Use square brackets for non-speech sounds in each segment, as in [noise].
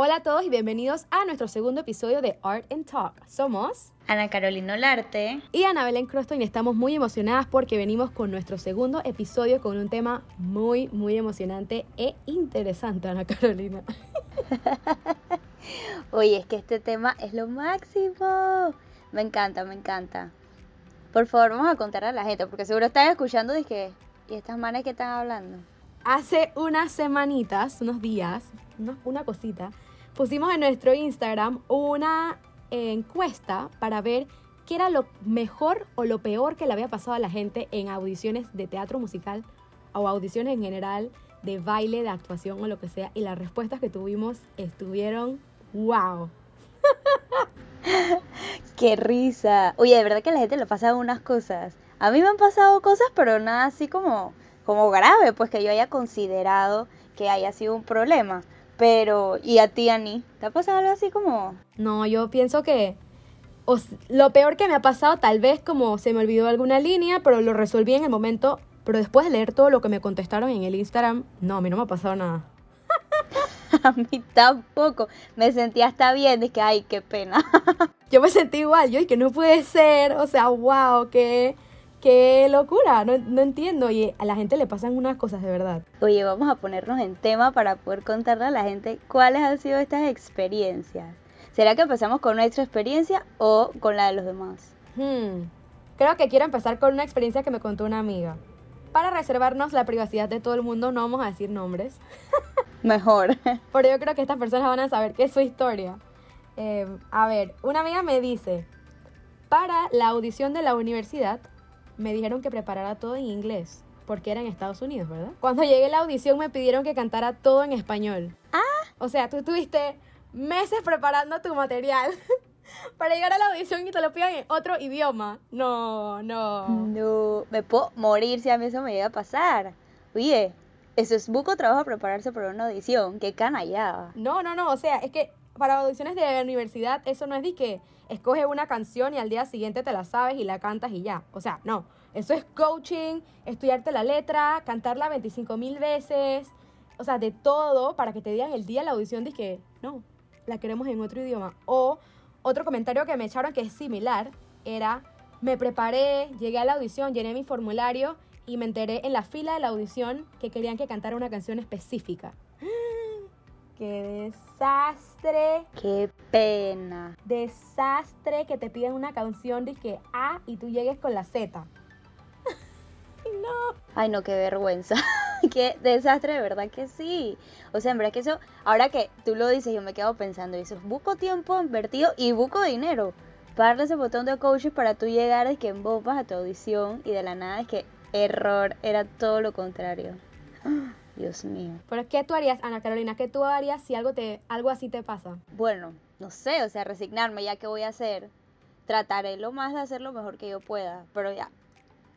Hola a todos y bienvenidos a nuestro segundo episodio de Art and Talk. Somos Ana Carolina Olarte y Ana Belén Croston y estamos muy emocionadas porque venimos con nuestro segundo episodio con un tema muy, muy emocionante e interesante, Ana Carolina. [laughs] Oye, es que este tema es lo máximo. Me encanta, me encanta. Por favor, vamos a contar a la gente, porque seguro están escuchando y que, ¿y estas manes que están hablando? Hace unas semanitas, unos días, una cosita, pusimos en nuestro Instagram una encuesta para ver qué era lo mejor o lo peor que le había pasado a la gente en audiciones de teatro musical o audiciones en general de baile, de actuación o lo que sea. Y las respuestas que tuvimos estuvieron wow. [laughs] Qué risa. Oye, de verdad que a la gente le pasan unas cosas. A mí me han pasado cosas, pero nada así como, como grave, pues que yo haya considerado que haya sido un problema. Pero, ¿y a ti, Ani? ¿Te ha pasado algo así como...? No, yo pienso que lo peor que me ha pasado, tal vez como se me olvidó alguna línea, pero lo resolví en el momento. Pero después de leer todo lo que me contestaron en el Instagram, no, a mí no me ha pasado nada. [laughs] a mí tampoco. Me sentí hasta bien, de que, ay, qué pena. [laughs] yo me sentí igual, yo y que no puede ser, o sea, wow, qué Qué locura, no, no, entiendo. Y a la gente le pasan unas cosas de verdad. Oye, vamos a ponernos en tema para poder contarle a la gente cuáles han sido estas experiencias. ¿Será que empezamos con nuestra experiencia o con la de los demás? Hmm. Creo que quiero empezar con una experiencia que me contó una amiga. Para reservarnos la privacidad de todo el mundo, no vamos a decir nombres. [laughs] Mejor. Pero yo creo que estas personas van a saber qué es su historia. Eh, a ver, una amiga me dice, para la audición de la universidad, me dijeron que preparara todo en inglés, porque era en Estados Unidos, ¿verdad? Cuando llegué a la audición me pidieron que cantara todo en español. Ah. O sea, tú estuviste meses preparando tu material [laughs] para llegar a la audición y te lo pidan en otro idioma. No, no. No, me puedo morir si a mí eso me llega a pasar. Oye, eso es buco trabajo prepararse para una audición. Qué canallada. No, no, no. O sea, es que para audiciones de la universidad eso no es de que escoge una canción y al día siguiente te la sabes y la cantas y ya. O sea, no. Eso es coaching, estudiarte la letra, cantarla 25 mil veces, o sea, de todo para que te digan el día de la audición de que no, la queremos en otro idioma. O otro comentario que me echaron que es similar era, me preparé, llegué a la audición, llené mi formulario y me enteré en la fila de la audición que querían que cantara una canción específica. ¡Qué desastre! ¡Qué pena! Desastre que te piden una canción de que A y tú llegues con la Z. [laughs] no. Ay, no, qué vergüenza. [laughs] qué desastre, de verdad que sí. O sea, en verdad que eso, ahora que tú lo dices, yo me quedo pensando, eso es buco tiempo invertido y buco dinero. Para ese botón de coaches para tú llegar es que embobas a tu audición y de la nada es que error, era todo lo contrario. Dios mío. Pero ¿qué tú harías, Ana Carolina? ¿Qué tú harías si algo, te, algo así te pasa? Bueno, no sé, o sea, resignarme, ya que voy a hacer. Trataré lo más de hacer lo mejor que yo pueda, pero ya.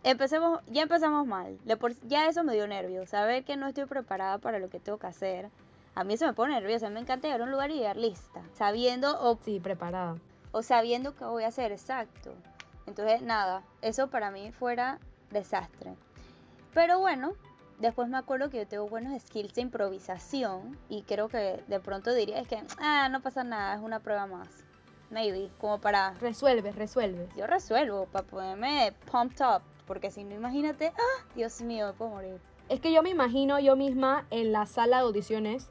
Empecemos, ya empezamos mal. Ya eso me dio nervios. Saber que no estoy preparada para lo que tengo que hacer. A mí eso me pone nerviosa. Me encanta llegar a un lugar y llegar lista. Sabiendo o... Sí, preparada. O sabiendo qué voy a hacer, exacto. Entonces, nada, eso para mí fuera desastre. Pero bueno, Después me acuerdo que yo tengo buenos skills de improvisación y creo que de pronto diría es que, ah, no pasa nada, es una prueba más. Maybe, como para... Resuelve, resuelve. Yo resuelvo, para ponerme pumped up, porque si no, imagínate, ah, Dios mío, me puedo morir. Es que yo me imagino yo misma en la sala de audiciones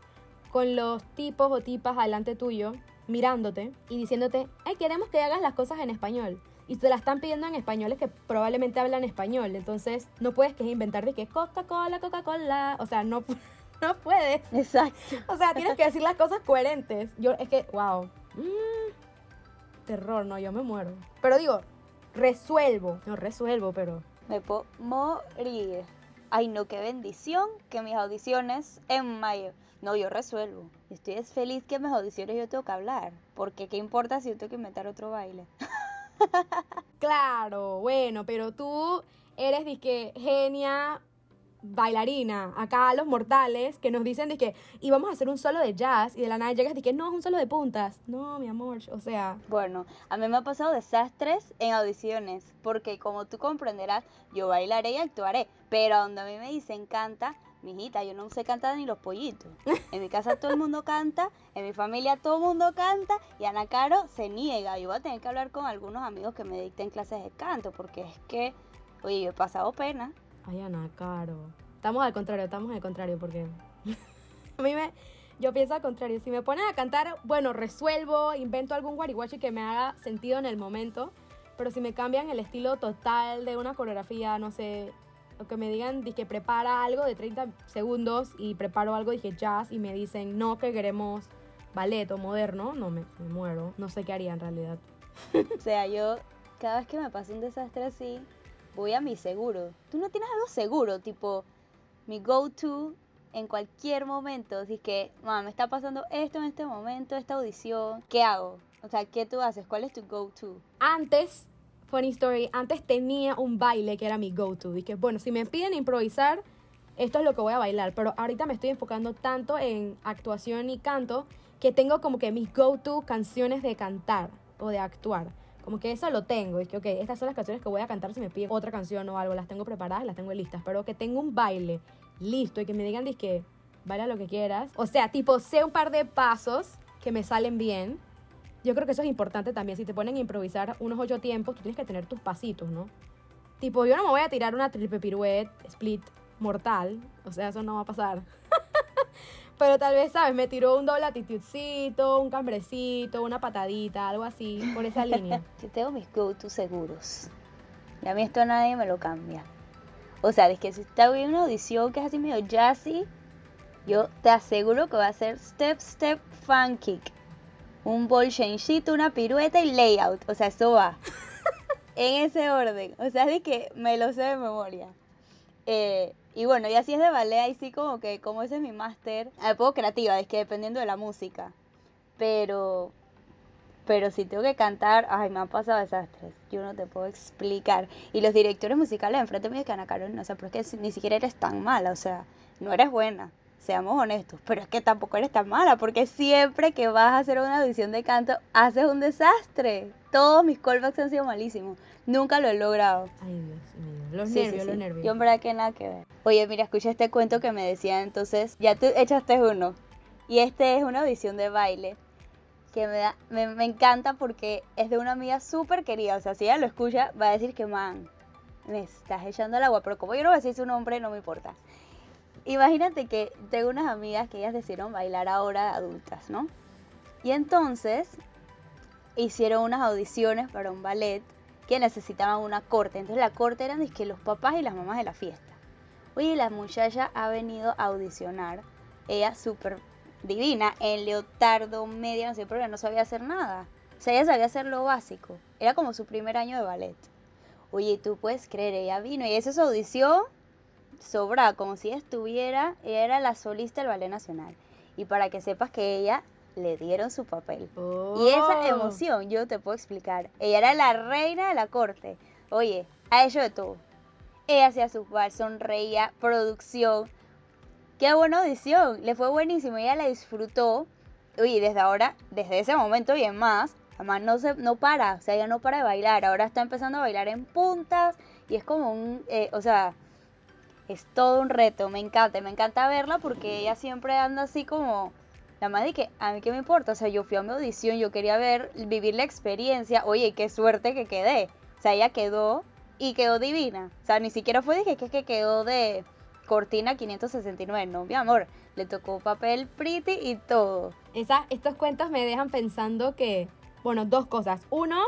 con los tipos o tipas delante tuyo mirándote y diciéndote, ay, queremos que hagas las cosas en español y te la están pidiendo en españoles que probablemente hablan español. Entonces, no puedes que inventar de que Coca-Cola, Coca-Cola. O sea, no, [laughs] no puedes. Exacto. O sea, tienes que decir las cosas coherentes. Yo, es que, wow. Mm, terror, no, yo me muero. Pero digo, resuelvo. No resuelvo, pero. Me puedo morir. Ay, no, qué bendición que mis audiciones en mayo. No, yo resuelvo. Estoy feliz que en mis audiciones yo tengo que hablar. Porque qué importa si yo tengo que inventar otro baile. [laughs] claro, bueno, pero tú eres disque genia bailarina. Acá los mortales que nos dicen que íbamos a hacer un solo de jazz y de la nada llegas y que no, es un solo de puntas. No, mi amor, o sea. Bueno, a mí me ha pasado desastres en audiciones porque como tú comprenderás, yo bailaré y actuaré, pero donde a mí me dicen canta, Mijita, yo no sé cantar ni los pollitos. En mi casa todo el mundo canta, en mi familia todo el mundo canta y Ana Caro se niega. Yo voy a tener que hablar con algunos amigos que me dicten clases de canto porque es que, oye, yo he pasado pena. Ay, Ana Caro. Estamos al contrario, estamos al contrario porque [laughs] a mí me yo pienso al contrario, si me ponen a cantar, bueno, resuelvo, invento algún guariguachi que me haga sentido en el momento, pero si me cambian el estilo total de una coreografía, no sé, o que me digan, que prepara algo de 30 segundos y preparo algo, dije jazz, y me dicen, no, que queremos ballet o moderno, no, me, me muero, no sé qué haría en realidad. [laughs] o sea, yo cada vez que me pasa un desastre así, voy a mi seguro. ¿Tú no tienes algo seguro? Tipo, mi go-to en cualquier momento. Si que, mamá, me está pasando esto en este momento, esta audición, ¿qué hago? O sea, ¿qué tú haces? ¿Cuál es tu go-to? Antes, funny story, antes tenía un baile que era mi go-to. Dije, bueno, si me piden improvisar, esto es lo que voy a bailar. Pero ahorita me estoy enfocando tanto en actuación y canto que tengo como que mis go-to canciones de cantar o de actuar. Como que eso lo tengo. Es que, ok, estas son las canciones que voy a cantar si me piden otra canción o algo. Las tengo preparadas, las tengo listas. Pero que tengo un baile listo y que me digan, que baila lo que quieras. O sea, tipo, sé un par de pasos que me salen bien. Yo creo que eso es importante también. Si te ponen a improvisar unos ocho tiempos, tú tienes que tener tus pasitos, ¿no? Tipo, yo no me voy a tirar una triple pirouette, split, mortal. O sea, eso no va a pasar. [laughs] Pero tal vez, ¿sabes? Me tiró un doble atitudecito, un cambrecito, una patadita, algo así, por esa [laughs] línea. Yo tengo mis go-to seguros. Y a mí esto nadie me lo cambia. O sea, es que si está bien una audición que es así medio jazzy, yo te aseguro que va a ser step, step, fan kick. Un ball changecito, una pirueta y layout. O sea, eso va. [laughs] en ese orden. O sea, es que me lo sé de memoria. Eh, y bueno, y así es de ballet, ahí sí como que, como ese es mi máster, me poco creativa, es que dependiendo de la música. Pero pero si tengo que cantar, ay, me han pasado desastres. Yo no te puedo explicar. Y los directores musicales enfrente me dicen, Ana Carolina, o sea, pero es que ni siquiera eres tan mala, o sea, no eres buena, seamos honestos, pero es que tampoco eres tan mala, porque siempre que vas a hacer una audición de canto, haces un desastre. Todos mis callbacks han sido malísimos. Nunca lo he logrado. Ay, Dios mío. Los nervios, los nervios. Yo en verdad que nada que ver. Oye, mira, escucha este cuento que me decía entonces, ya tú echaste uno. Y este es una audición de baile que me, da, me, encanta porque es de una amiga súper querida. O sea, si ella lo escucha, va a decir que, man, me estás echando el agua. Pero como yo no voy a decir su nombre, no me importa. Imagínate que tengo unas amigas que ellas decidieron bailar ahora adultas, ¿no? Y entonces hicieron unas audiciones para un ballet que necesitaban una corte. Entonces la corte eran que los papás y las mamás de la fiesta. Oye, la muchacha ha venido a audicionar. Ella súper divina, en leotardo, media, no sé, pero no sabía hacer nada. O sea, ella sabía hacer lo básico. Era como su primer año de ballet. Oye, tú puedes creer, ella vino y esa su audición sobra, como si estuviera, ella era la solista del Ballet Nacional. Y para que sepas que ella le dieron su papel. Y esa oh. emoción, yo te puedo explicar. Ella era la reina de la corte. Oye, ha hecho de todo. Ella hacía su bar, sonreía, producción, Qué buena audición, le fue buenísimo, ella la disfrutó. Oye, desde ahora, desde ese momento y en más, además no, se, no para, o sea, ella no para de bailar, ahora está empezando a bailar en puntas y es como un, eh, o sea, es todo un reto, me encanta, me encanta verla porque ella siempre anda así como, la madre que a mí qué me importa, o sea, yo fui a mi audición, yo quería ver, vivir la experiencia, oye, qué suerte que quedé, o sea, ella quedó y quedó divina, o sea, ni siquiera fue de que, que quedó de Cortina 569, no, mi amor, le tocó papel pretty y todo. Esa, estos cuentos me dejan pensando que, bueno, dos cosas. Uno,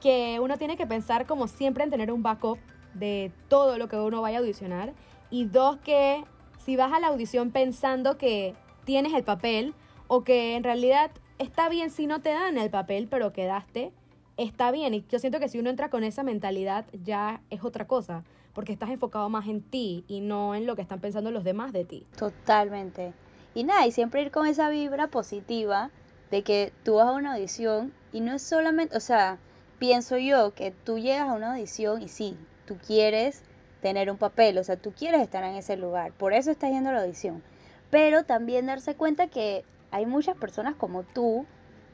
que uno tiene que pensar como siempre en tener un backup de todo lo que uno vaya a audicionar. Y dos, que si vas a la audición pensando que tienes el papel o que en realidad está bien si no te dan el papel, pero quedaste, está bien. Y yo siento que si uno entra con esa mentalidad ya es otra cosa porque estás enfocado más en ti y no en lo que están pensando los demás de ti. Totalmente. Y nada, y siempre ir con esa vibra positiva de que tú vas a una audición y no es solamente, o sea, pienso yo que tú llegas a una audición y sí, tú quieres tener un papel, o sea, tú quieres estar en ese lugar, por eso estás yendo a la audición. Pero también darse cuenta que hay muchas personas como tú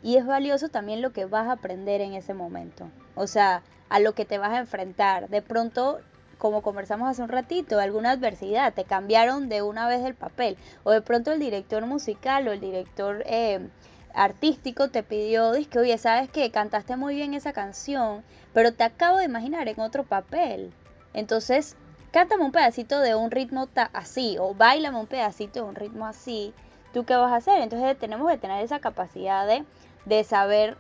y es valioso también lo que vas a aprender en ese momento. O sea, a lo que te vas a enfrentar. De pronto como conversamos hace un ratito, alguna adversidad, te cambiaron de una vez el papel, o de pronto el director musical o el director eh, artístico te pidió, dice, oye, sabes que cantaste muy bien esa canción, pero te acabo de imaginar en otro papel. Entonces, cántame un pedacito de un ritmo así, o bailame un pedacito de un ritmo así, ¿tú qué vas a hacer? Entonces tenemos que tener esa capacidad de, de saber,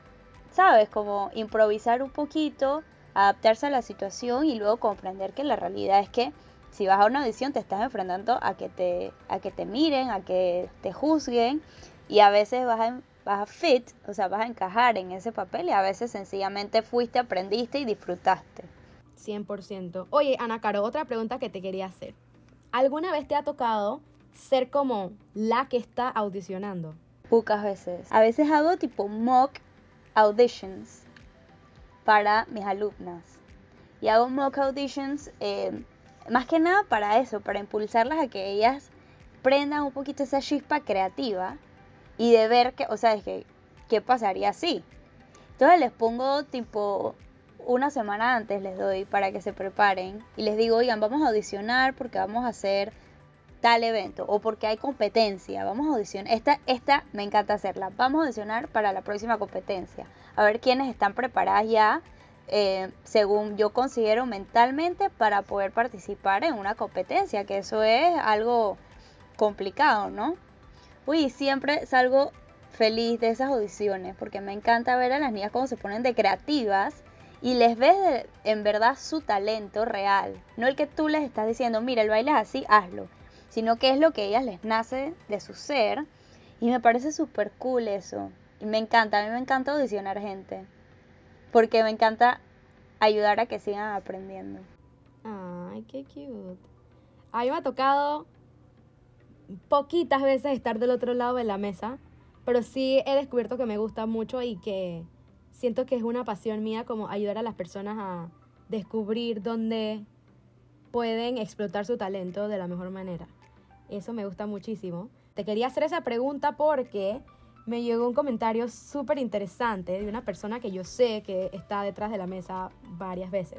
¿sabes? Como improvisar un poquito, adaptarse a la situación y luego comprender que la realidad es que si vas a una audición te estás enfrentando a que te, a que te miren, a que te juzguen y a veces vas a, vas a fit, o sea, vas a encajar en ese papel y a veces sencillamente fuiste, aprendiste y disfrutaste. 100%. Oye, Ana Caro, otra pregunta que te quería hacer. ¿Alguna vez te ha tocado ser como la que está audicionando? Pocas veces. A veces hago tipo mock auditions para mis alumnas. Y hago mock auditions eh, más que nada para eso, para impulsarlas a que ellas prendan un poquito esa chispa creativa y de ver que, o sea, es que, ¿qué pasaría así? Entonces les pongo tipo una semana antes les doy para que se preparen y les digo, oigan, vamos a audicionar porque vamos a hacer tal evento o porque hay competencia, vamos a audicionar, esta, esta me encanta hacerla, vamos a audicionar para la próxima competencia, a ver quiénes están preparadas ya, eh, según yo considero mentalmente, para poder participar en una competencia, que eso es algo complicado, ¿no? Uy, siempre salgo feliz de esas audiciones, porque me encanta ver a las niñas cómo se ponen de creativas y les ves en verdad su talento real, no el que tú les estás diciendo, mira, el baile es así, hazlo sino que es lo que ellas les nace de su ser. Y me parece súper cool eso. Y me encanta, a mí me encanta audicionar gente. Porque me encanta ayudar a que sigan aprendiendo. Ay, qué cute. A mí me ha tocado poquitas veces estar del otro lado de la mesa, pero sí he descubierto que me gusta mucho y que siento que es una pasión mía como ayudar a las personas a descubrir dónde pueden explotar su talento de la mejor manera. Eso me gusta muchísimo. Te quería hacer esa pregunta porque me llegó un comentario súper interesante de una persona que yo sé que está detrás de la mesa varias veces.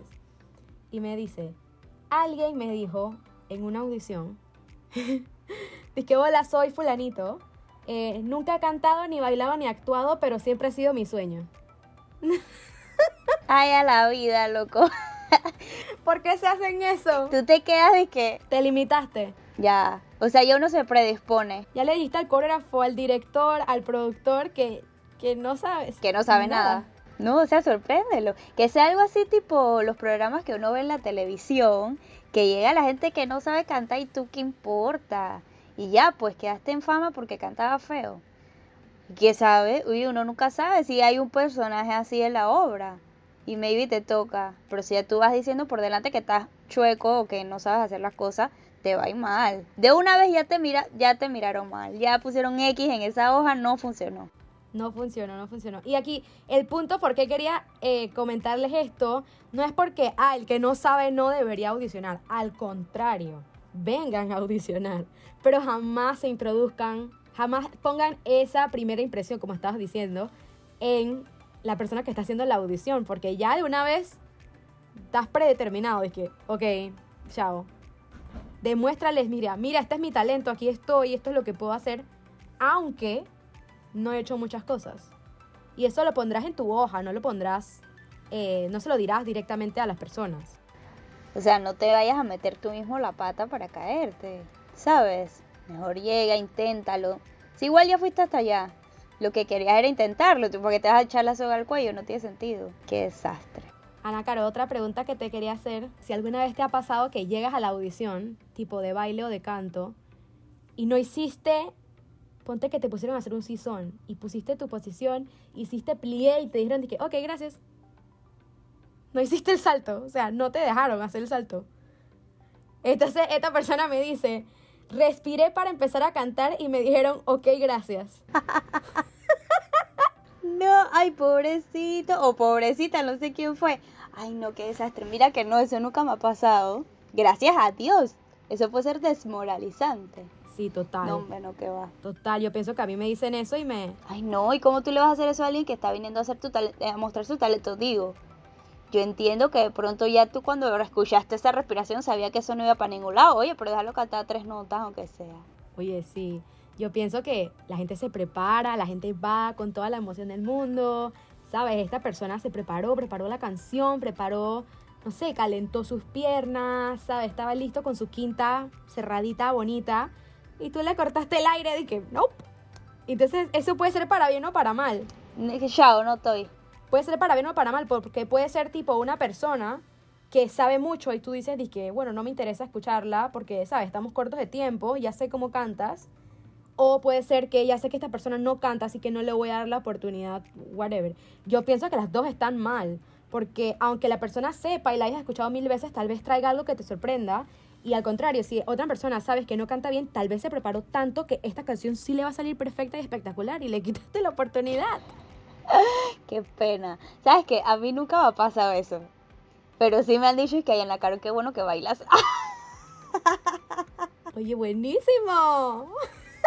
Y me dice, alguien me dijo en una audición, [laughs] dice que hola, soy fulanito. Eh, nunca he cantado, ni bailado, ni actuado, pero siempre ha sido mi sueño. [laughs] Ay, a la vida, loco. [laughs] ¿Por qué se hacen eso? Tú te quedas de que... Te limitaste. Ya. O sea, ya uno se predispone. Ya le dijiste al coreógrafo, al director, al productor que, que no sabes. Que no sabe nada. No, o sea, sorpréndelo. Que sea algo así tipo los programas que uno ve en la televisión, que llega la gente que no sabe cantar y tú qué importa. Y ya, pues quedaste en fama porque cantaba feo. ¿Qué sabe? Uy, uno nunca sabe si hay un personaje así en la obra. Y maybe te toca. Pero si ya tú vas diciendo por delante que estás chueco o que no sabes hacer las cosas, te va a ir mal. De una vez ya te mira, ya te miraron mal, ya pusieron X en esa hoja, no funcionó. No funcionó, no funcionó. Y aquí el punto por qué quería eh, comentarles esto no es porque, ah, el que no sabe no debería audicionar. Al contrario, vengan a audicionar. Pero jamás se introduzcan, jamás pongan esa primera impresión, como estabas diciendo, en la persona que está haciendo la audición. Porque ya de una vez estás predeterminado de que, ok, chao, demuéstrales, mira, mira, este es mi talento, aquí estoy, esto es lo que puedo hacer, aunque no he hecho muchas cosas. Y eso lo pondrás en tu hoja, no lo pondrás, eh, no se lo dirás directamente a las personas. O sea, no te vayas a meter tú mismo la pata para caerte, ¿sabes? Mejor llega, inténtalo. Si igual ya fuiste hasta allá, lo que querías era intentarlo, porque te vas a echar la soga al cuello, no tiene sentido. Qué desastre. Ana Caro, otra pregunta que te quería hacer, si alguna vez te ha pasado que llegas a la audición, tipo de baile o de canto, y no hiciste, ponte que te pusieron a hacer un sisón, y pusiste tu posición, hiciste plié y te dijeron que, ok, gracias. No hiciste el salto, o sea, no te dejaron hacer el salto. Entonces esta persona me dice, respiré para empezar a cantar y me dijeron, ok, gracias. [laughs] no, ay, pobrecito, o pobrecita, no sé quién fue. Ay, no, qué desastre. Mira que no, eso nunca me ha pasado. Gracias a Dios. Eso puede ser desmoralizante. Sí, total. No, hombre, no, que va. Total, yo pienso que a mí me dicen eso y me... Ay, no, ¿y cómo tú le vas a hacer eso a alguien que está viniendo a, hacer tu a mostrar su talento? Digo, yo entiendo que de pronto ya tú cuando escuchaste esa respiración sabía que eso no iba para ningún lado. Oye, pero déjalo cantar tres notas aunque sea. Oye, sí. Yo pienso que la gente se prepara, la gente va con toda la emoción del mundo, ¿sabes? Esta persona se preparó, preparó la canción, preparó, no sé, calentó sus piernas, ¿sabes? Estaba listo con su quinta cerradita, bonita, y tú le cortaste el aire y que, nope. Entonces, eso puede ser para bien o para mal. Chao, no estoy. Puede ser para bien o para mal, porque puede ser tipo una persona que sabe mucho y tú dices, que bueno, no me interesa escucharla porque, ¿sabes? Estamos cortos de tiempo, ya sé cómo cantas. O puede ser que ya sé que esta persona no canta, así que no le voy a dar la oportunidad, whatever. Yo pienso que las dos están mal, porque aunque la persona sepa y la hayas escuchado mil veces, tal vez traiga algo que te sorprenda. Y al contrario, si otra persona sabes que no canta bien, tal vez se preparó tanto que esta canción sí le va a salir perfecta y espectacular y le [laughs] quitaste la oportunidad. [laughs] Qué pena. ¿Sabes qué? A mí nunca me ha pasado eso. Pero sí me han dicho que hay en la cara, qué bueno que bailas. [laughs] Oye, buenísimo.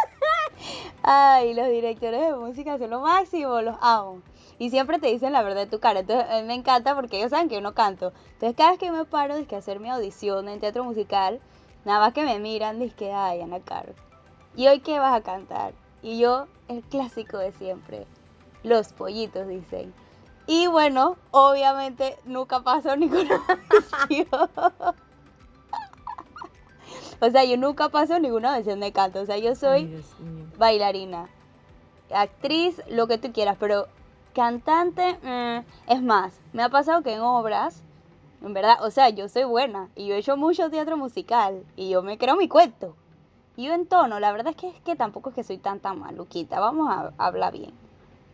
[laughs] Ay, los directores de música son lo máximo, los amo. Y siempre te dicen la verdad de tu cara. Entonces, a mí me encanta porque ellos saben que yo no canto. Entonces, cada vez que me paro, que hacer mi audición en teatro musical, nada más que me miran, que ay, Ana Caro. ¿Y hoy qué vas a cantar? Y yo, el clásico de siempre. Los pollitos, dicen. Y bueno, obviamente nunca pasó [laughs] ninguna audición. o sea, yo nunca paso ninguna audición de canto. O sea, yo soy bailarina, actriz, lo que tú quieras, pero cantante, mm, es más, me ha pasado que en obras, en verdad, o sea, yo soy buena y yo he hecho mucho teatro musical y yo me creo mi cuento. Y yo en tono, la verdad es que, es que tampoco es que soy tan tan maluquita, vamos a, hablar bien.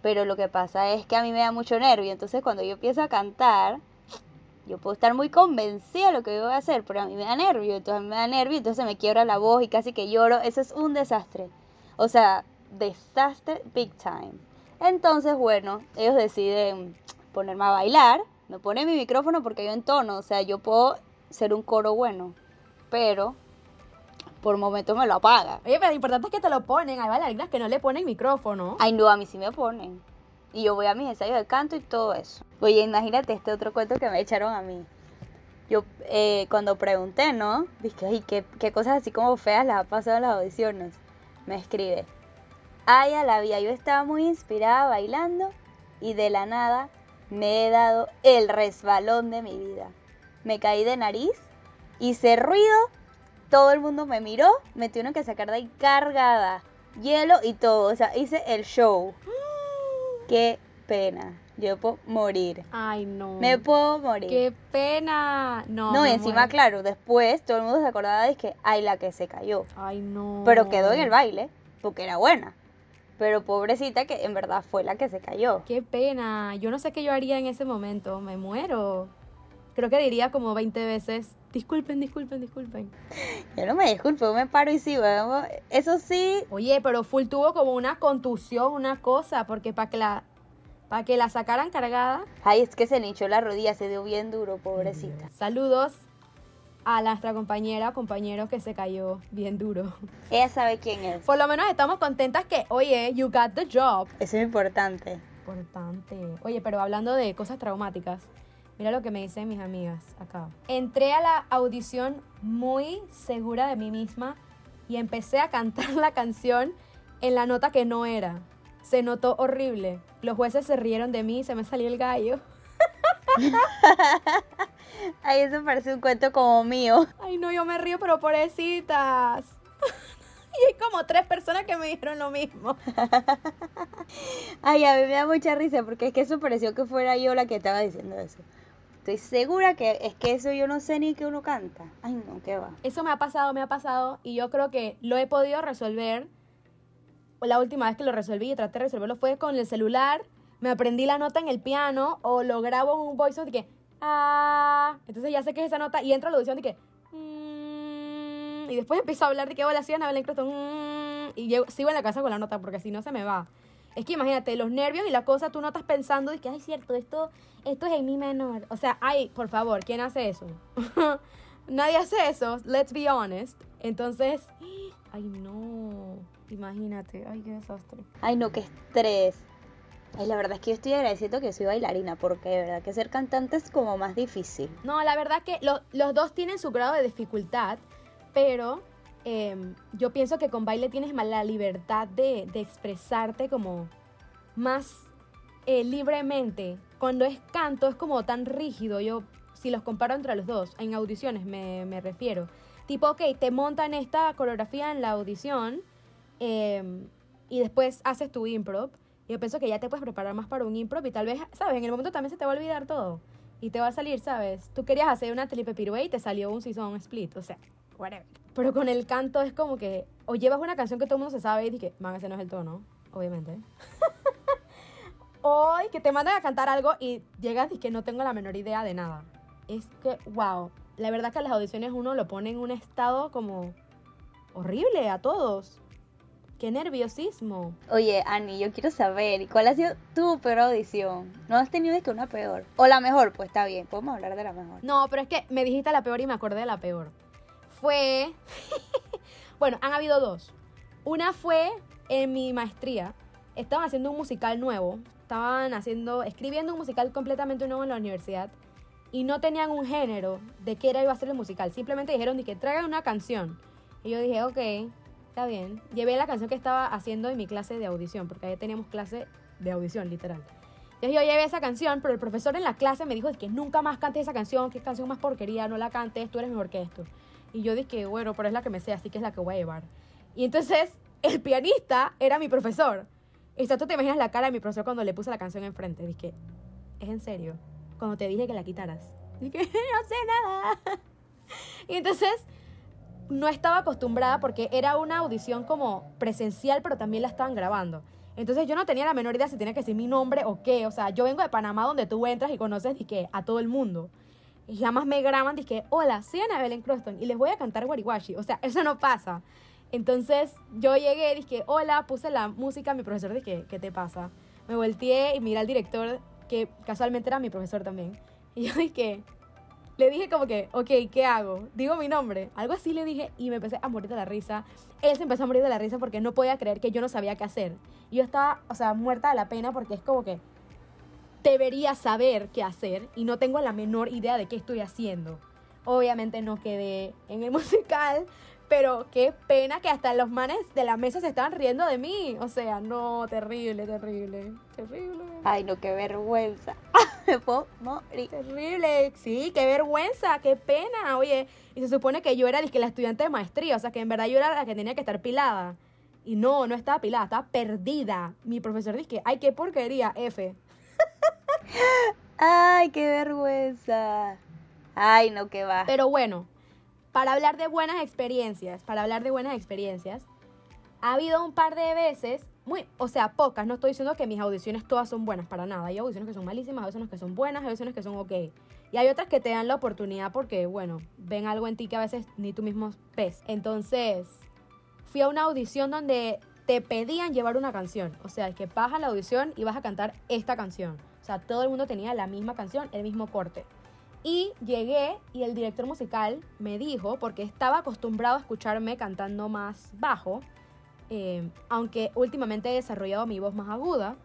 Pero lo que pasa es que a mí me da mucho nervio, entonces cuando yo empiezo a cantar, yo puedo estar muy convencida de lo que voy a hacer, pero a mí me da nervio, entonces me da nervio, entonces me quiebra la voz y casi que lloro, eso es un desastre. O sea, desastre big time. Entonces, bueno, ellos deciden ponerme a bailar. Me ponen mi micrófono porque yo entono, o sea, yo puedo ser un coro bueno, pero por momentos me lo apaga. Oye, pero lo importante es que te lo ponen. Hay bailarinas que no le ponen micrófono. Ay, no, a mí sí me ponen. Y yo voy a mis ensayos de canto y todo eso. Oye, imagínate este otro cuento que me echaron a mí. Yo, eh, cuando pregunté, ¿no? Dije, ay, ¿qué, qué cosas así como feas les ha pasado en las audiciones. Me escribe, Ay, a la vida, yo estaba muy inspirada bailando y de la nada me he dado el resbalón de mi vida. Me caí de nariz, hice ruido, todo el mundo me miró, me tuvieron que sacar de ahí cargada, hielo y todo, o sea, hice el show. [gasps] Qué pena. Yo puedo morir. Ay, no. Me puedo morir. Qué pena. No. No, y encima, claro, después todo el mundo se acordaba de que, ay, la que se cayó. Ay, no. Pero quedó en el baile, porque era buena. Pero pobrecita que en verdad fue la que se cayó. Qué pena. Yo no sé qué yo haría en ese momento. Me muero. Creo que diría como 20 veces, disculpen, disculpen, disculpen. Yo no me disculpo, me paro y sí, vamos. Eso sí. Oye, pero Full tuvo como una contusión, una cosa, porque para que la para que la sacaran cargada. Ay, es que se le hinchó la rodilla, se dio bien duro, pobrecita. Saludos a nuestra compañera o compañero que se cayó bien duro. Ella sabe quién es. Por lo menos estamos contentas que, oye, you got the job. Eso es importante. Importante. Oye, pero hablando de cosas traumáticas, mira lo que me dicen mis amigas acá. Entré a la audición muy segura de mí misma y empecé a cantar la canción en la nota que no era. Se notó horrible. Los jueces se rieron de mí y se me salió el gallo. [laughs] Ay, eso parece un cuento como mío. Ay, no, yo me río, pero pobrecitas. [laughs] y hay como tres personas que me dijeron lo mismo. [laughs] Ay, a mí me da mucha risa porque es que eso pareció que fuera yo la que estaba diciendo eso. Estoy segura que es que eso yo no sé ni que uno canta. Ay, no, qué va. Eso me ha pasado, me ha pasado y yo creo que lo he podido resolver. La última vez que lo resolví y traté de resolverlo fue con el celular. Me aprendí la nota en el piano o lo grabo en un voice de que ah. Entonces ya sé que es esa nota y entra la audición de que. Mm", y después [laughs] empiezo a hablar de que hola, sí, Anabel mm", y sigo en la casa con la nota porque si no se me va. Es que imagínate, los nervios y la cosa, tú no estás pensando de que, ay, cierto, esto, esto es en mi menor. O sea, ay, por favor, ¿quién hace eso? [laughs] Nadie hace eso, let's be honest. Entonces, ay, no, imagínate, ay, qué desastre. Ay, no, qué estrés. Ay, la verdad es que yo estoy agradeciendo que soy bailarina, porque de verdad que ser cantante es como más difícil. No, la verdad que lo- los dos tienen su grado de dificultad, pero em, yo pienso que con baile tienes más la libertad de, de expresarte como más eh, libremente. Cuando es canto es como tan rígido, yo si los comparo entre los dos, en audiciones me, me refiero. Tipo, ok, te montan esta coreografía en la audición em, y después haces tu improv. Yo pienso que ya te puedes preparar más para un improv y tal vez, ¿sabes? En el momento también se te va a olvidar todo. Y te va a salir, ¿sabes? Tú querías hacer una triple pirouette y te salió un season split, o sea, whatever. Pero con el canto es como que, o llevas una canción que todo el mundo se sabe y dices, man, ese no es el tono, obviamente. [laughs] o que te mandan a cantar algo y llegas y que no tengo la menor idea de nada. Es que, wow, la verdad que las audiciones uno lo pone en un estado como horrible a todos. Qué nerviosismo. Oye, Ani, yo quiero saber, ¿cuál ha sido tu peor audición? ¿No has tenido que una peor? O la mejor, pues está bien, podemos hablar de la mejor. No, pero es que me dijiste la peor y me acordé de la peor. Fue. [laughs] bueno, han habido dos. Una fue en mi maestría. Estaban haciendo un musical nuevo. Estaban haciendo. escribiendo un musical completamente nuevo en la universidad. Y no tenían un género de qué era iba a ser el musical. Simplemente dijeron que traigan una canción. Y yo dije, ok, está bien. Llevé la canción que estaba haciendo en mi clase de audición, porque ahí teníamos clase de audición, literal. Entonces yo llevé esa canción, pero el profesor en la clase me dijo que nunca más cantes esa canción, que es canción más porquería, no la cantes, tú eres mejor que esto. Y yo dije, bueno, pero es la que me sé, así que es la que voy a llevar. Y entonces [laughs] el pianista era mi profesor. Y o sea, tú te imaginas la cara de mi profesor cuando le puse la canción enfrente. Dije, ¿es en serio? Cuando te dije que la quitaras. Dije, [laughs] no sé nada. Y entonces no estaba acostumbrada porque era una audición como presencial, pero también la estaban grabando. Entonces yo no tenía la menor idea si tenía que decir mi nombre o qué. O sea, yo vengo de Panamá donde tú entras y conoces dizque, a todo el mundo. Y jamás me graban, dije, hola, soy Ana Belén Croston y les voy a cantar Wariwashi. O sea, eso no pasa. Entonces yo llegué, dije, hola, puse la música, mi profesor dije, ¿qué te pasa? Me volteé y miré al director, que casualmente era mi profesor también. Y yo dije, le dije como que, ok, ¿qué hago? Digo mi nombre. Algo así le dije y me empecé a morir de la risa. Él se empezó a morir de la risa porque no podía creer que yo no sabía qué hacer. Y yo estaba, o sea, muerta de la pena porque es como que debería saber qué hacer y no tengo la menor idea de qué estoy haciendo. Obviamente no quedé en el [laughs] musical, pero qué pena que hasta los manes de la mesa se estaban riendo de mí. O sea, no, terrible, terrible, terrible. Ay, no, qué vergüenza. [laughs] Me puedo morir. Terrible, sí, qué vergüenza, qué pena. Oye, y se supone que yo era dizque, la estudiante de maestría, o sea que en verdad yo era la que tenía que estar pilada. Y no, no estaba pilada, estaba perdida. Mi profesor dice que, ay, qué porquería, F. Ay, qué vergüenza. Ay, no, qué va. Pero bueno, para hablar de buenas experiencias, para hablar de buenas experiencias, ha habido un par de veces, muy, o sea, pocas, no estoy diciendo que mis audiciones todas son buenas, para nada. Hay audiciones que son malísimas, hay audiciones que son buenas, hay audiciones que son ok. Y hay otras que te dan la oportunidad porque, bueno, ven algo en ti que a veces ni tú mismo ves. Entonces, fui a una audición donde te pedían llevar una canción. O sea, es que vas a la audición y vas a cantar esta canción. Todo el mundo tenía la misma canción, el mismo corte. Y llegué y el director musical me dijo, porque estaba acostumbrado a escucharme cantando más bajo, eh, aunque últimamente he desarrollado mi voz más aguda,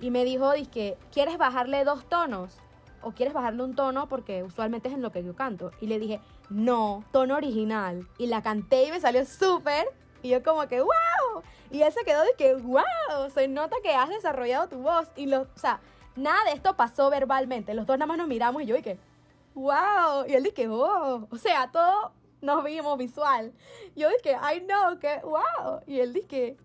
y me dijo, que ¿quieres bajarle dos tonos? ¿O quieres bajarle un tono? Porque usualmente es en lo que yo canto. Y le dije, no, tono original. Y la canté y me salió súper. Y yo como que, wow. Y él se quedó de que, wow, se nota que has desarrollado tu voz. Y lo, o sea, nada de esto pasó verbalmente. Los dos nada más nos miramos y yo dije, wow. Y él dije, oh. O sea, todo nos vimos visual. Yo dije, I know, que wow. Y él dije,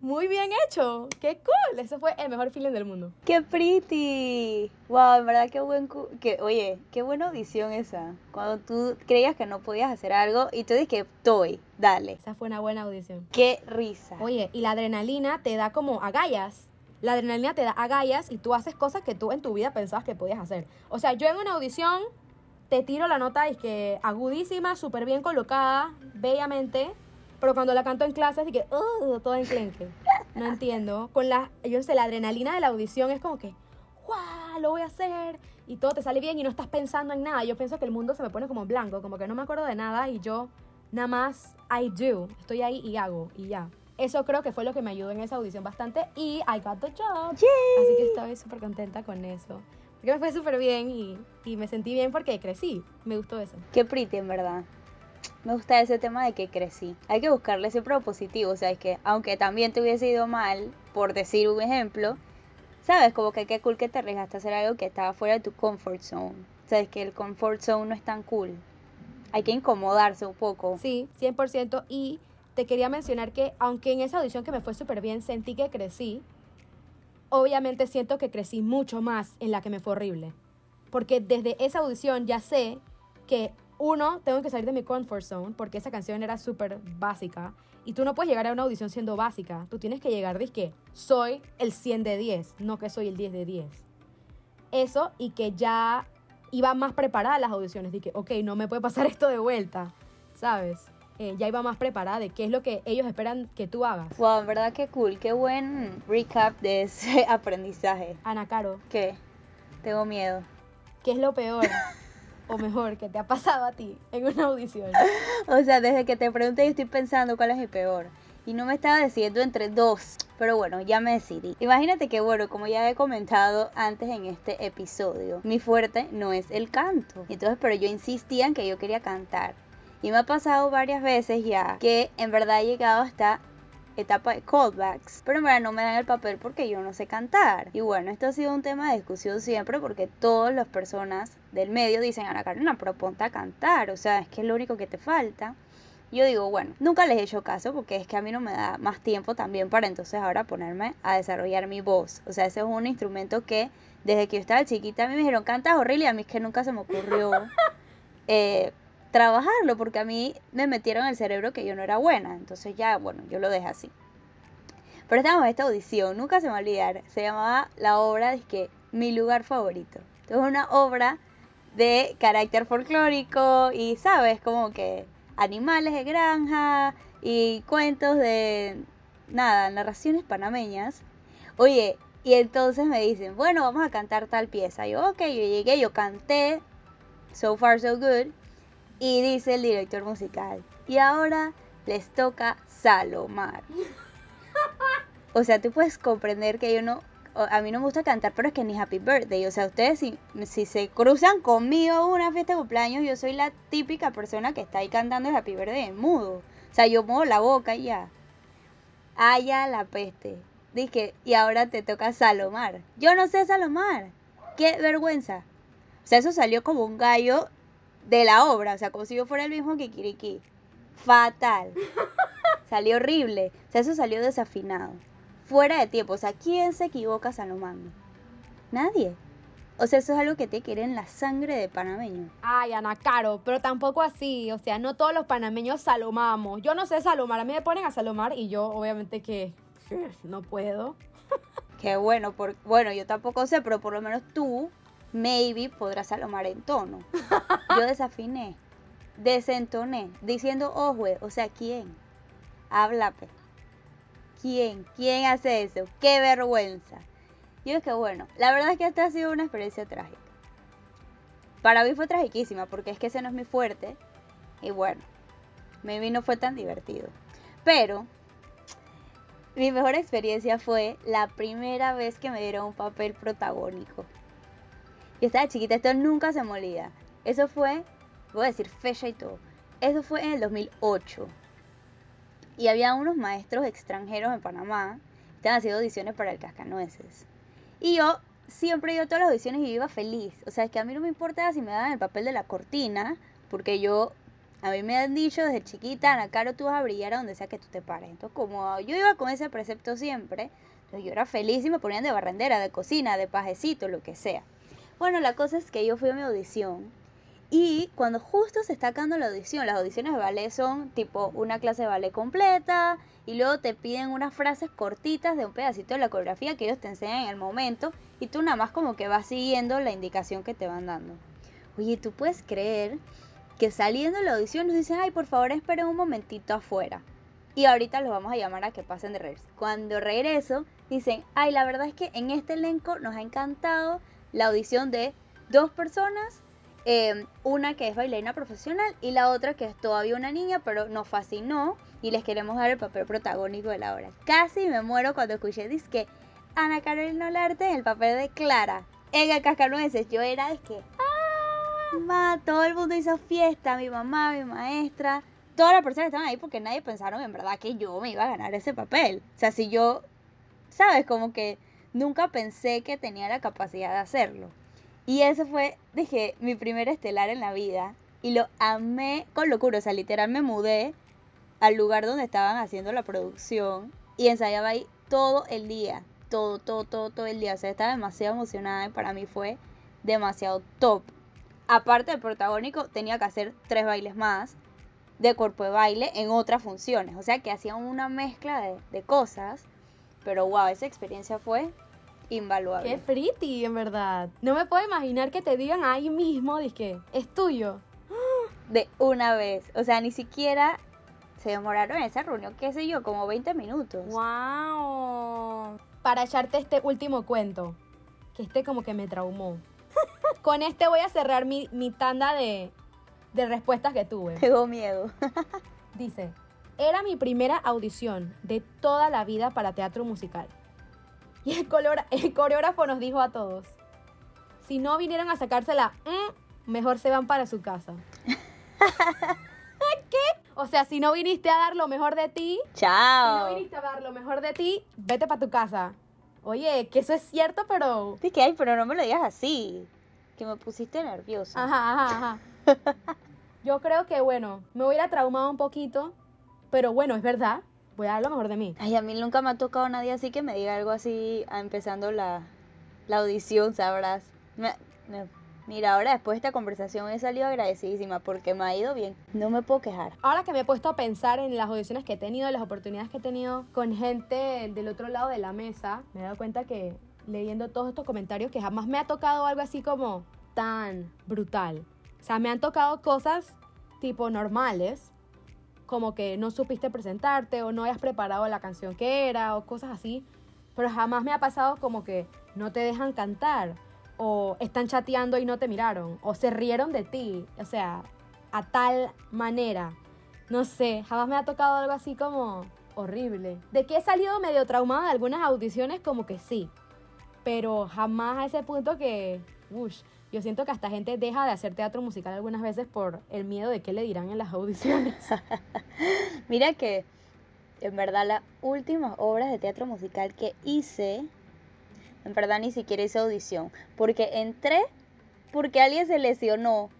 muy bien hecho, qué cool. Ese fue el mejor feeling del mundo. ¡Qué pretty! Wow, en verdad qué buen... cu- Que, oye, qué buena audición esa. Cuando tú creías que no podías hacer algo y tú dices que estoy, dale. Esa fue una buena audición. ¡Qué risa! Oye, y la adrenalina te da como agallas. La adrenalina te da agallas y tú haces cosas que tú en tu vida pensabas que podías hacer. O sea, yo en una audición te tiro la nota y que agudísima, súper bien colocada, bellamente, pero cuando la canto en clase es que, uh, todo enclenque. No entiendo. Con la, yo no sé, la adrenalina de la audición es como que, ¡guau! Lo voy a hacer. Y todo te sale bien y no estás pensando en nada. Yo pienso que el mundo se me pone como blanco, como que no me acuerdo de nada y yo nada más I do. Estoy ahí y hago y ya. Eso creo que fue lo que me ayudó en esa audición bastante y I got the job. Yay. Así que estoy súper contenta con eso. Porque me fue súper bien y, y me sentí bien porque crecí. Me gustó eso. Qué pretty, en verdad. Me gusta ese tema de que crecí. Hay que buscarle siempre lo positivo. O sea, es que aunque también te hubiese ido mal, por decir un ejemplo, ¿sabes? Como que qué cool que te arriesgaste a hacer algo que estaba fuera de tu comfort zone. Sabes que el comfort zone no es tan cool. Hay que incomodarse un poco. Sí, 100%. Y te quería mencionar que aunque en esa audición que me fue súper bien sentí que crecí, obviamente siento que crecí mucho más en la que me fue horrible. Porque desde esa audición ya sé que, uno, tengo que salir de mi comfort zone, porque esa canción era súper básica. Y tú no puedes llegar a una audición siendo básica. Tú tienes que llegar, que soy el 100 de 10, no que soy el 10 de 10. Eso y que ya iba más preparada a las audiciones. Dije, ok, no me puede pasar [laughs] esto de vuelta, ¿sabes? Eh, ya iba más preparada de qué es lo que ellos esperan que tú hagas. Wow, en verdad qué cool, qué buen recap de ese [laughs] aprendizaje. Ana Caro, ¿Qué? Tengo miedo. ¿qué es lo peor o mejor que te ha pasado a ti en una audición? [laughs] O sea, desde que te pregunté yo estoy pensando cuál es mi peor. Y no me estaba decidiendo entre dos. Pero bueno, ya me decidí. Imagínate que, bueno, como ya he comentado antes en este episodio, mi fuerte no es el canto. Entonces, pero yo insistía en que yo quería cantar. Y me ha pasado varias veces ya que en verdad he llegado hasta etapa de callbacks, pero en verdad no me dan el papel porque yo no sé cantar. Y bueno, esto ha sido un tema de discusión siempre porque todas las personas del medio dicen, Ana Carolina, pero ponte a cantar, o sea, es que es lo único que te falta. Yo digo, bueno, nunca les he hecho caso porque es que a mí no me da más tiempo también para entonces ahora ponerme a desarrollar mi voz. O sea, ese es un instrumento que desde que yo estaba chiquita a mí me dijeron, cantas horrible y a mí es que nunca se me ocurrió [laughs] eh, trabajarlo porque a mí me metieron en el cerebro que yo no era buena. Entonces ya, bueno, yo lo dejé así. Pero estábamos en esta audición, nunca se me va a olvidar. Se llamaba la obra de que mi lugar favorito. Es una obra de carácter folclórico y, ¿sabes? Como que animales de granja y cuentos de, nada, narraciones panameñas. Oye, y entonces me dicen, bueno, vamos a cantar tal pieza. Yo, ok, yo llegué, yo canté, so far so good. Y dice el director musical, y ahora les toca Salomar. [laughs] O sea, tú puedes comprender que yo no, a mí no me gusta cantar, pero es que ni Happy Birthday. O sea, ustedes si, si se cruzan conmigo en una fiesta de cumpleaños, yo soy la típica persona que está ahí cantando el Happy Birthday en mudo. O sea, yo muevo la boca y ya. Allá la peste. Dije, y ahora te toca Salomar. Yo no sé Salomar. Qué vergüenza. O sea, eso salió como un gallo de la obra, o sea, como si yo fuera el mismo Kikiriki. Fatal. [laughs] Salió horrible. O sea, eso salió desafinado. Fuera de tiempo. O sea, ¿quién se equivoca salomando? Nadie. O sea, eso es algo que te quiere en la sangre de panameño. Ay, Ana Caro, pero tampoco así. O sea, no todos los panameños salomamos. Yo no sé salomar. A mí me ponen a salomar y yo, obviamente, que no puedo. [laughs] Qué bueno, por, bueno, yo tampoco sé, pero por lo menos tú, maybe, podrás salomar en tono. [laughs] Yo desafiné, desentoné, diciendo ojue, o sea, ¿quién? Háblame. ¿Quién? ¿Quién hace eso? ¡Qué vergüenza! Yo es que bueno, la verdad es que esta ha sido una experiencia trágica. Para mí fue tragiquísima porque es que ese no es mi fuerte. Y bueno, maybe no fue tan divertido. Pero mi mejor experiencia fue la primera vez que me dieron un papel protagónico. Yo estaba chiquita, esto nunca se me olvida. Eso fue, voy a decir fecha y todo. Eso fue en el 2008. Y había unos maestros extranjeros en Panamá. Estaban haciendo audiciones para el Cascanueces. Y yo siempre iba a todas las audiciones y iba feliz. O sea, es que a mí no me importaba si me daban el papel de la cortina, porque yo, a mí me han dicho desde chiquita, Ana Caro, tú vas a brillar a donde sea que tú te pares. Entonces, como yo iba con ese precepto siempre, yo era feliz y me ponían de barrendera, de cocina, de pajecito, lo que sea. Bueno, la cosa es que yo fui a mi audición y cuando justo se está acabando la audición, las audiciones de ballet son tipo una clase de ballet completa y luego te piden unas frases cortitas de un pedacito de la coreografía que ellos te enseñan en el momento y tú nada más como que vas siguiendo la indicación que te van dando. Oye, ¿tú puedes creer que saliendo de la audición nos dicen, ay, por favor esperen un momentito afuera? Y ahorita los vamos a llamar a que pasen de regreso. Cuando regreso, dicen, ay, la verdad es que en este elenco nos ha encantado la audición de dos personas eh, una que es bailarina profesional y la otra que es todavía una niña, pero nos fascinó y les queremos dar el papel protagónico de la obra. Casi me muero cuando escuché que Ana Carolina Olarte en el papel de Clara en el Cascanueces. Yo era de que, ¡ah! todo el mundo hizo fiesta, mi mamá, mi maestra, todas las personas estaban ahí porque nadie pensaron en verdad que yo me iba a ganar ese papel. O sea, si yo, ¿sabes? Como que nunca pensé que tenía la capacidad de hacerlo. Y eso fue, dije, mi primer estelar en la vida. Y lo amé con locura. O sea, literal me mudé al lugar donde estaban haciendo la producción y ensayaba ahí todo el día. Todo, todo, todo, todo el día. O sea, estaba demasiado emocionada y para mí fue demasiado top. Aparte del protagónico, tenía que hacer tres bailes más de cuerpo de baile en otras funciones. O sea, que hacían una mezcla de, de cosas. Pero wow, esa experiencia fue invaluable. Qué pretty, en verdad. No me puedo imaginar que te digan ahí mismo, que es tuyo. De una vez. O sea, ni siquiera se demoraron en esa reunión, qué sé yo, como 20 minutos. ¡Wow! Para echarte este último cuento, que este como que me traumó. [laughs] Con este voy a cerrar mi, mi tanda de, de respuestas que tuve. Tengo miedo. [laughs] Dice, era mi primera audición de toda la vida para teatro musical. Y el, el coreógrafo nos dijo a todos, si no vinieron a sacársela, mm, mejor se van para su casa. [laughs] ¿Qué? O sea, si no viniste a dar lo mejor de ti, chao. Si no viniste a dar lo mejor de ti, vete para tu casa. Oye, que eso es cierto, pero... Sí, que hay, pero no me lo digas así. Que me pusiste nerviosa. Ajá, ajá, ajá. [laughs] Yo creo que, bueno, me hubiera traumado un poquito, pero bueno, es verdad voy a dar lo mejor de mí. Ay, a mí nunca me ha tocado nadie así que me diga algo así ah, empezando la, la audición, sabrás. mira, ahora después de esta conversación he salido agradecidísima porque me ha ido bien. No me puedo quejar. Ahora que me he puesto a pensar en las audiciones que he tenido, las oportunidades que he tenido con gente del otro lado de la mesa, me he dado cuenta que leyendo todos estos comentarios que jamás me ha tocado algo así como tan brutal. O sea, me han tocado cosas tipo normales, como que no supiste presentarte o no hayas preparado la canción que era o cosas así. Pero jamás me ha pasado como que no te dejan cantar o están chateando y no te miraron o se rieron de ti. O sea, a tal manera. No sé, jamás me ha tocado algo así como horrible. De que he salido medio traumada de algunas audiciones, como que sí. Pero jamás a ese punto que, uff, yo siento que hasta gente deja de hacer teatro musical algunas veces por el miedo de qué le dirán en las audiciones. [laughs] Mira que en verdad las últimas obras de teatro musical que hice, en verdad ni siquiera hice audición, porque entré porque alguien se lesionó.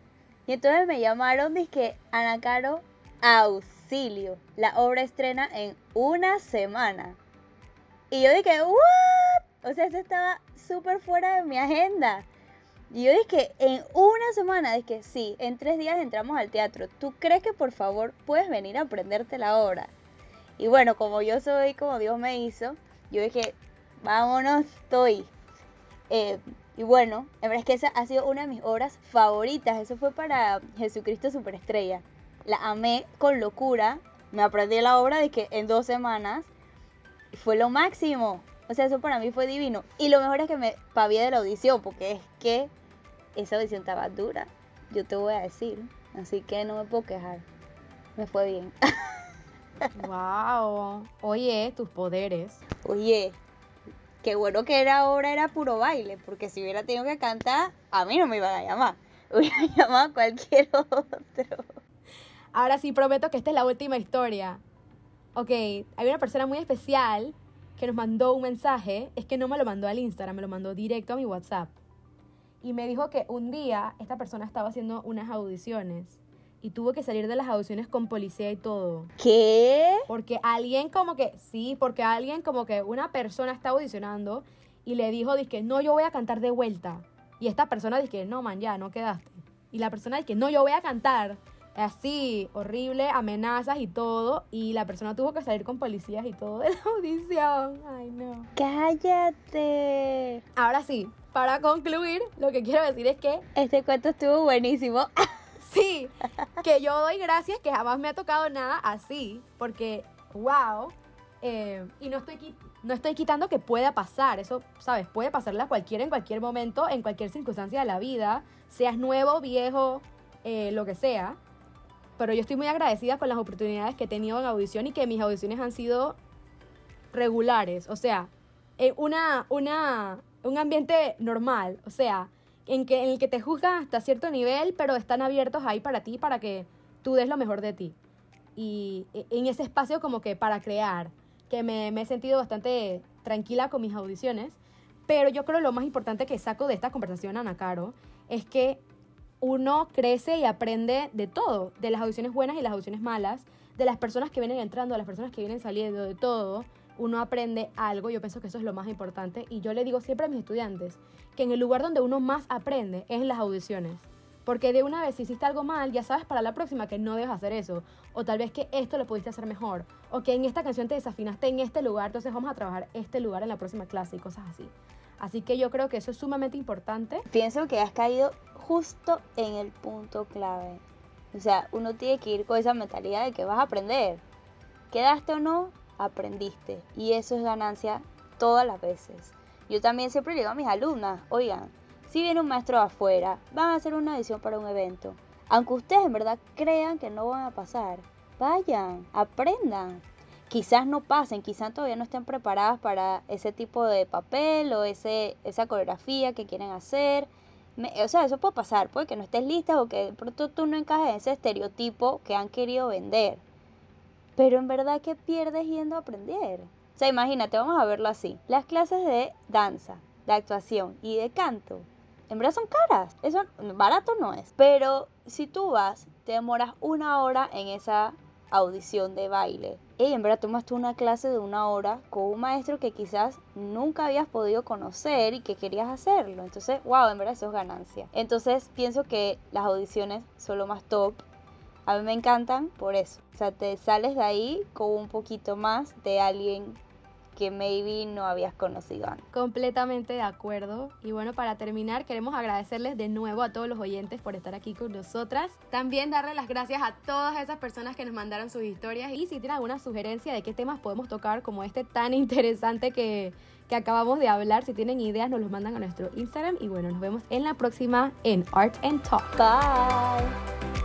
Y entonces me llamaron, dije, Ana Caro, auxilio. La obra estrena en una semana. Y yo dije, ¿what? O sea, eso estaba súper fuera de mi agenda. Y yo dije, en una semana, dije, sí, en tres días entramos al teatro. ¿Tú crees que por favor puedes venir a aprenderte la obra? Y bueno, como yo soy como Dios me hizo, yo dije, vámonos, estoy. Eh, y bueno, en verdad es que esa ha sido una de mis obras favoritas. Eso fue para Jesucristo Superestrella. La amé con locura. Me aprendí la obra de que en dos semanas fue lo máximo. O sea, eso para mí fue divino. Y lo mejor es que me pavié de la audición, porque es que esa audición estaba dura, yo te voy a decir. Así que no me puedo quejar. Me fue bien. [laughs] wow. Oye, tus poderes. Oye, qué bueno que era ahora era puro baile, porque si hubiera tenido que cantar, a mí no me iban a llamar. [laughs] Hubiera llamado a cualquier otro. Ahora sí, prometo que esta es la última historia. Ok, hay una persona muy especial que nos mandó un mensaje. Es que no me lo mandó al Instagram, me lo mandó directo a mi WhatsApp y me dijo que un día esta persona estaba haciendo unas audiciones y tuvo que salir de las audiciones con policía y todo. ¿Qué? Porque alguien como que, sí, porque alguien como que una persona está audicionando y le dijo, que no, yo voy a cantar de vuelta. Y esta persona dice, no, man, ya, no quedaste. Y la persona dice, no, yo voy a cantar. Así, horrible, amenazas y todo. Y la persona tuvo que salir con policías y todo de la [laughs] audición. Ay, no. Cállate. Ahora sí, para concluir, lo que quiero decir es que... Este cuento estuvo buenísimo. [laughs] sí, que yo doy gracias que jamás me ha tocado nada así, porque, wow. Eh, y no estoy no estoy quitando que pueda pasar, eso, ¿sabes? Puede pasarle a cualquiera en cualquier momento, en cualquier circunstancia de la vida, seas nuevo, viejo, eh, lo que sea. Pero yo estoy muy agradecida con las oportunidades que he tenido en audición y que mis audiciones han sido regulares, o sea, en una, una, un ambiente normal, o sea, en, que, en el que te juzgan hasta cierto nivel, pero están abiertos ahí para ti, para que tú des lo mejor de ti. Y e, en ese espacio como que para crear, que me, me he sentido bastante tranquila con mis audiciones, pero yo creo lo más importante que saco de esta conversación, Ana Caro, es que uno crece y aprende de todo, de las audiciones buenas y las audiciones malas, de las personas que vienen entrando, de las personas que vienen saliendo, de todo uno aprende algo, yo pienso que eso es lo más importante y yo le digo siempre a mis estudiantes que en el lugar donde uno más aprende es en las audiciones. Porque de una vez si hiciste algo mal, ya sabes para la próxima que no debes hacer eso. O tal vez que esto lo pudiste hacer mejor. O que en esta canción te desafinaste en este lugar, entonces vamos a trabajar este lugar en la próxima clase y cosas así. Así que yo creo que eso es sumamente importante. Pienso que has caído justo en el punto clave. O sea, uno tiene que ir con esa mentalidad de que vas a aprender. Quedaste o no, aprendiste. Y eso es ganancia todas las veces. Yo también siempre digo a mis alumnas, oigan, si viene un maestro afuera, van a hacer una edición para un evento. Aunque ustedes en verdad crean que no van a pasar, vayan, aprendan. Quizás no pasen, quizás todavía no estén preparadas para ese tipo de papel o ese, esa coreografía que quieren hacer. O sea, eso puede pasar, puede que no estés lista o que de pronto tú no encajes en ese estereotipo que han querido vender. Pero en verdad, ¿qué pierdes yendo a aprender? O sea, imagínate, vamos a verlo así. Las clases de danza, de actuación y de canto, en verdad son caras. Eso barato no es. Pero si tú vas, te demoras una hora en esa audición de baile. Y en verdad tomaste una clase de una hora con un maestro que quizás nunca habías podido conocer y que querías hacerlo. Entonces, wow, en verdad eso es ganancia. Entonces pienso que las audiciones son lo más top a mí me encantan por eso. O sea, te sales de ahí con un poquito más de alguien que maybe no habías conocido antes. Completamente de acuerdo. Y bueno, para terminar, queremos agradecerles de nuevo a todos los oyentes por estar aquí con nosotras. También darle las gracias a todas esas personas que nos mandaron sus historias. Y si tienen alguna sugerencia de qué temas podemos tocar, como este tan [laughs] interesante que, que acabamos de hablar, si tienen ideas, nos los mandan a nuestro Instagram. Y bueno, nos vemos en la próxima en Art and Talk. Bye.